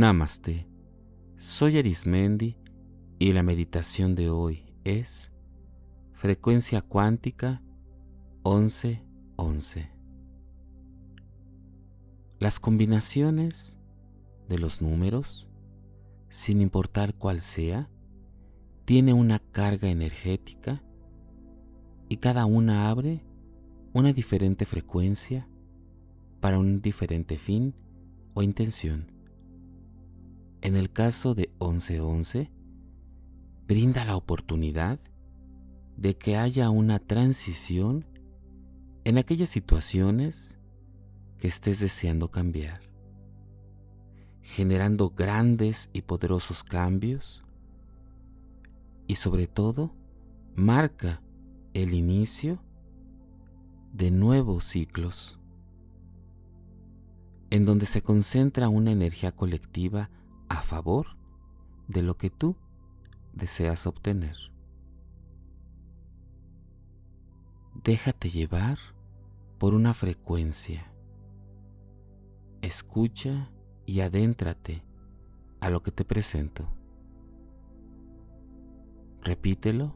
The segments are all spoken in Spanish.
Namaste. Soy Arismendi y la meditación de hoy es frecuencia cuántica 1111. Las combinaciones de los números, sin importar cuál sea, tiene una carga energética y cada una abre una diferente frecuencia para un diferente fin o intención. En el caso de 1111, brinda la oportunidad de que haya una transición en aquellas situaciones que estés deseando cambiar, generando grandes y poderosos cambios y sobre todo marca el inicio de nuevos ciclos en donde se concentra una energía colectiva a favor de lo que tú deseas obtener. Déjate llevar por una frecuencia. Escucha y adéntrate a lo que te presento. Repítelo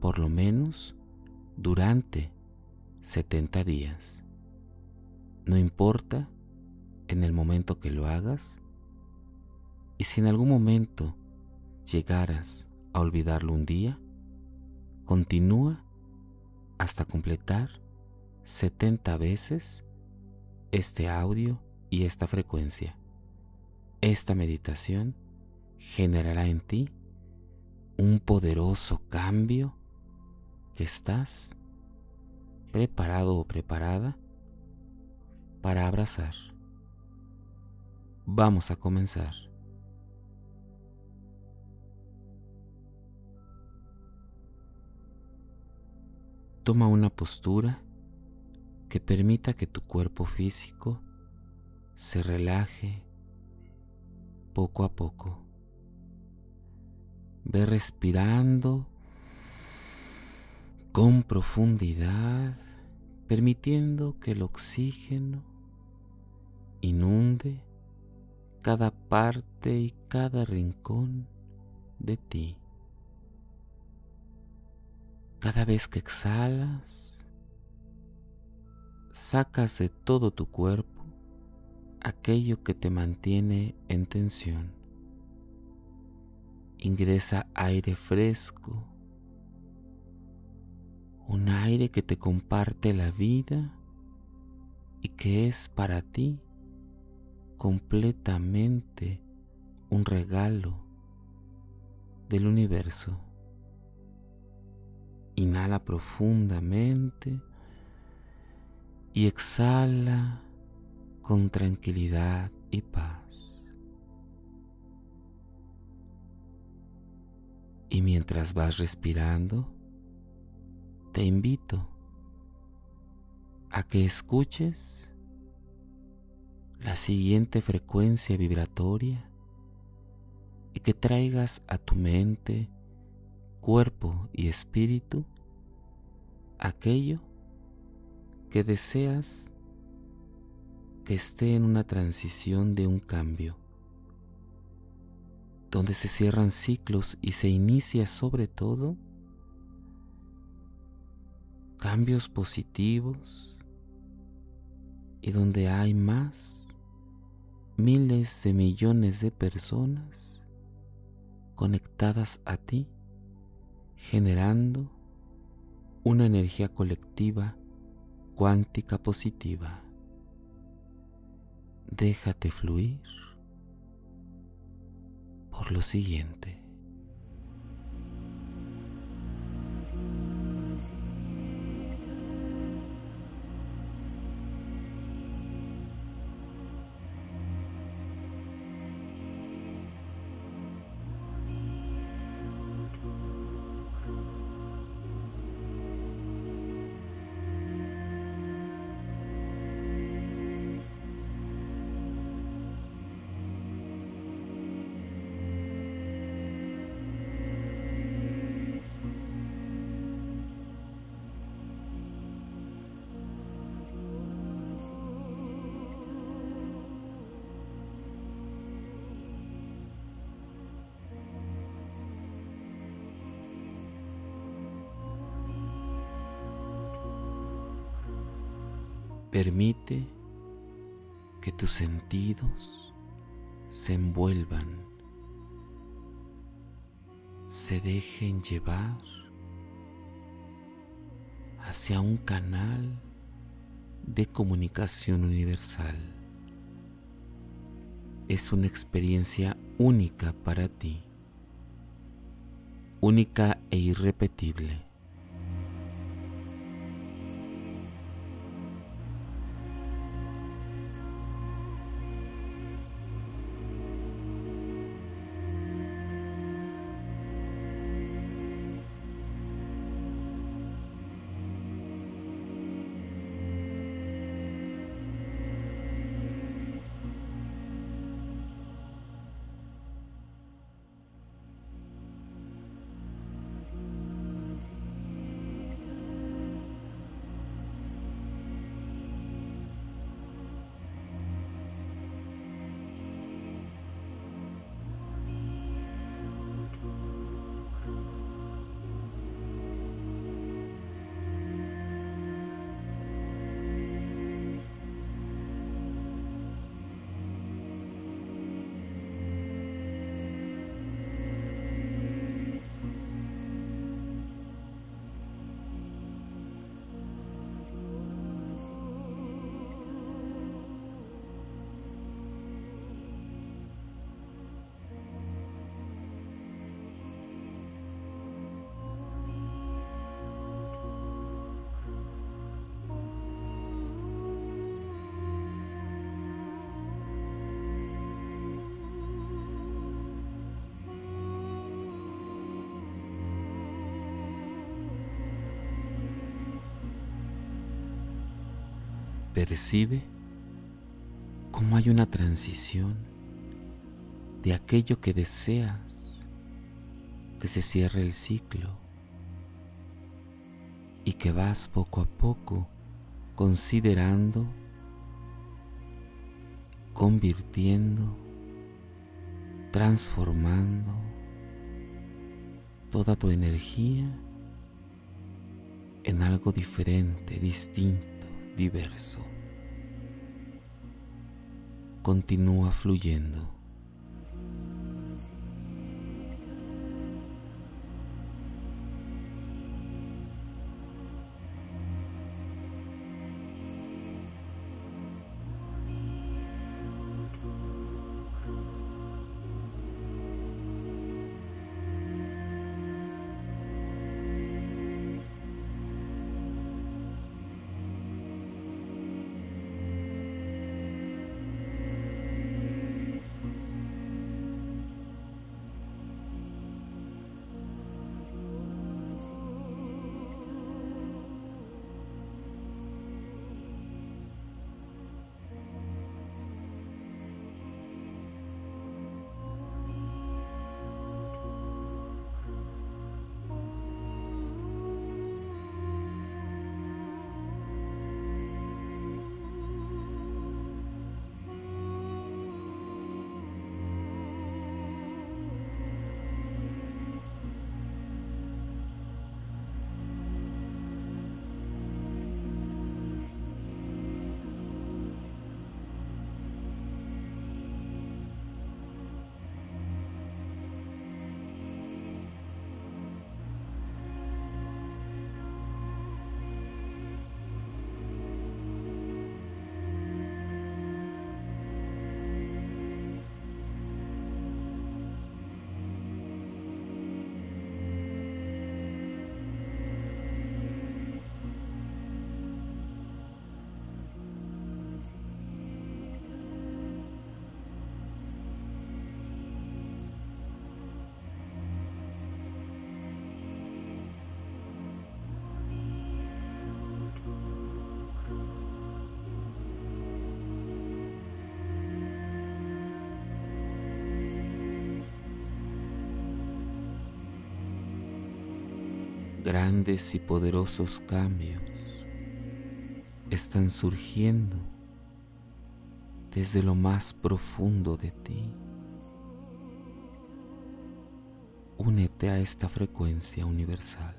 por lo menos durante 70 días. No importa en el momento que lo hagas, y si en algún momento llegaras a olvidarlo un día, continúa hasta completar 70 veces este audio y esta frecuencia. Esta meditación generará en ti un poderoso cambio que estás preparado o preparada para abrazar. Vamos a comenzar. Toma una postura que permita que tu cuerpo físico se relaje poco a poco. Ve respirando con profundidad, permitiendo que el oxígeno inunde cada parte y cada rincón de ti. Cada vez que exhalas, sacas de todo tu cuerpo aquello que te mantiene en tensión. Ingresa aire fresco, un aire que te comparte la vida y que es para ti completamente un regalo del universo. Inhala profundamente y exhala con tranquilidad y paz. Y mientras vas respirando, te invito a que escuches la siguiente frecuencia vibratoria y que traigas a tu mente, cuerpo y espíritu aquello que deseas que esté en una transición de un cambio, donde se cierran ciclos y se inicia sobre todo cambios positivos y donde hay más miles de millones de personas conectadas a generando una energía colectiva cuántica positiva. Déjate fluir por lo siguiente. Permite que tus sentidos se envuelvan, se dejen llevar hacia un canal de comunicación universal. Es una experiencia única para ti, única e irrepetible. Percibe cómo hay una transición de aquello que deseas que se cierre el ciclo y que vas poco a poco considerando, convirtiendo, transformando toda tu energía en algo diferente, distinto diverso. Continúa fluyendo. Grandes y poderosos cambios están surgiendo desde lo más profundo de ti. Únete a esta frecuencia universal.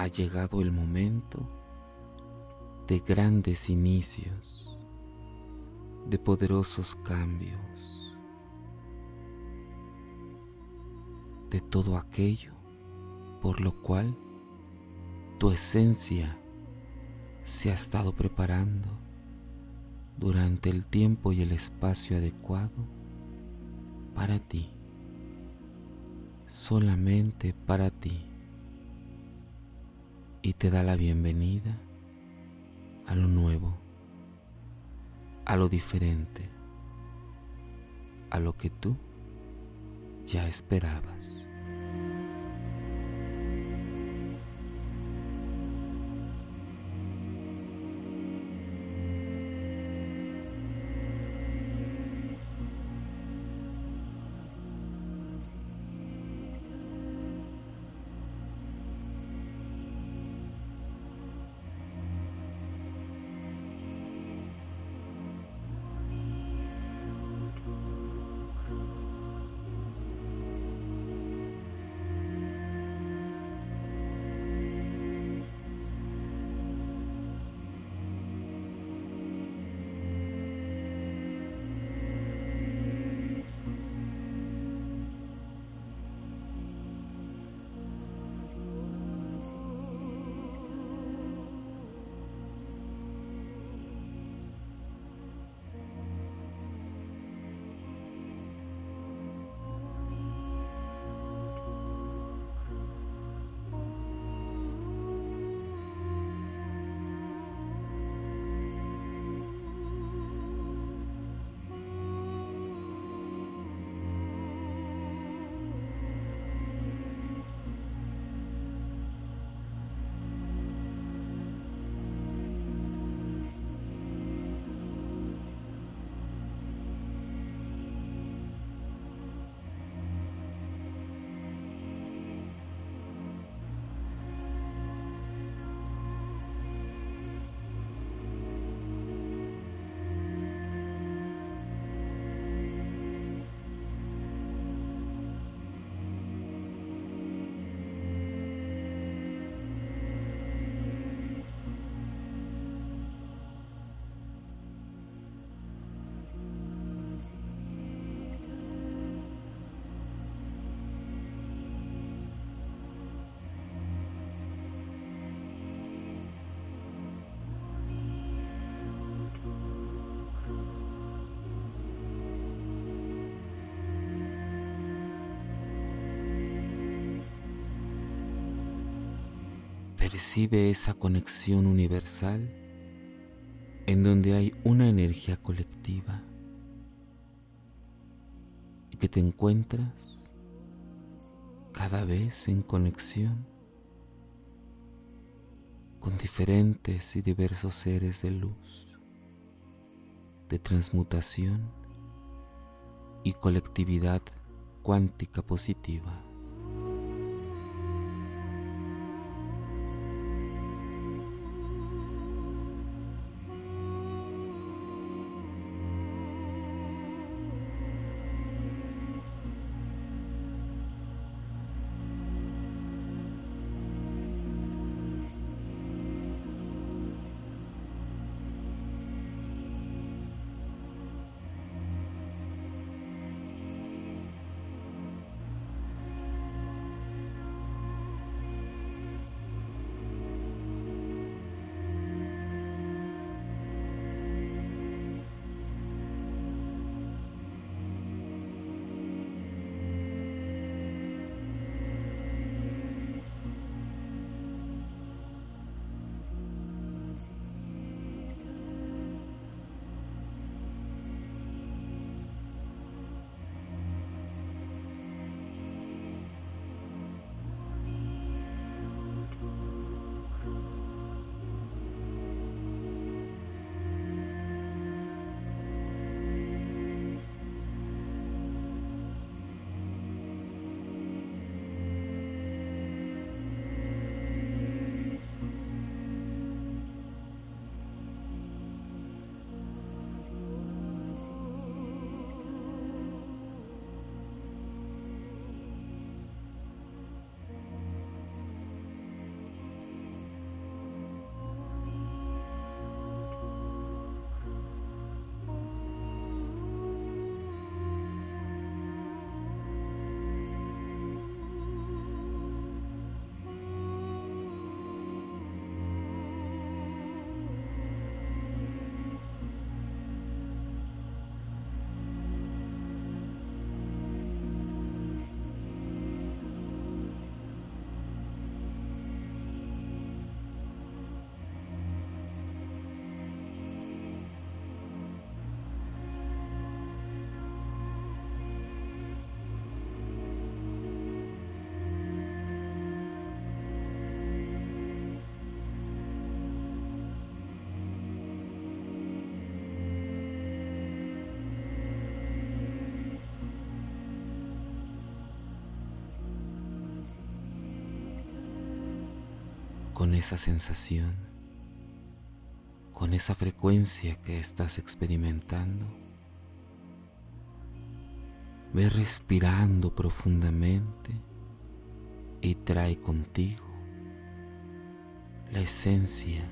Ha llegado el momento de grandes inicios, de poderosos cambios, de todo aquello por lo cual tu esencia se ha estado preparando durante el tiempo y el espacio adecuado para ti, solamente para ti, y te da la bienvenida a lo nuevo, a lo diferente, a lo que tú ya esperabas. Percibe esa conexión universal en donde hay una energía colectiva y que te encuentras cada vez en conexión con diferentes y diversos seres de luz, de transmutación y colectividad cuántica positiva. Con esa sensación, con esa frecuencia que estás experimentando. Ve respirando profundamente y trae contigo la esencia,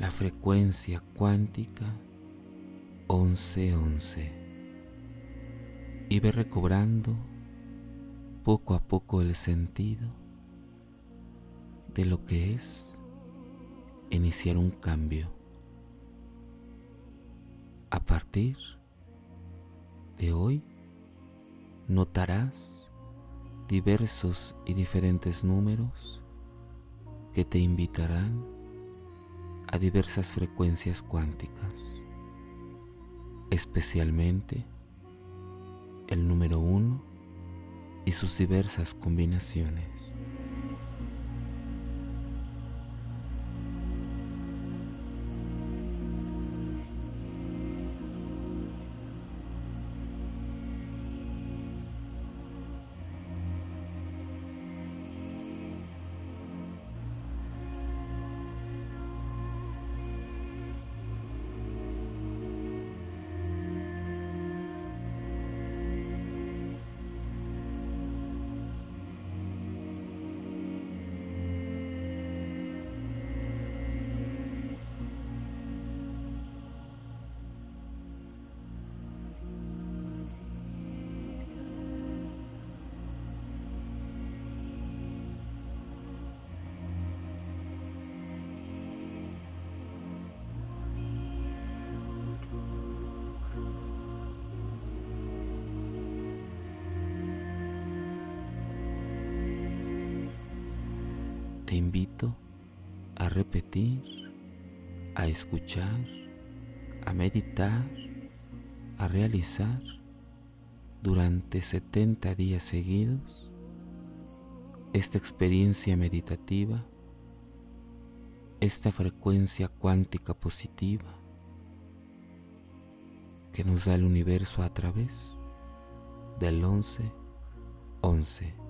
la frecuencia cuántica 1111 y ve recobrando poco a poco el sentido de lo que es iniciar un cambio. A partir de hoy notarás diversos y diferentes números que te invitarán a diversas frecuencias cuánticas, especialmente el número uno y sus diversas combinaciones. Te invito a repetir, a escuchar, a meditar, a realizar durante 70 días seguidos esta experiencia meditativa, esta frecuencia cuántica positiva que nos da el universo a través del 11 11.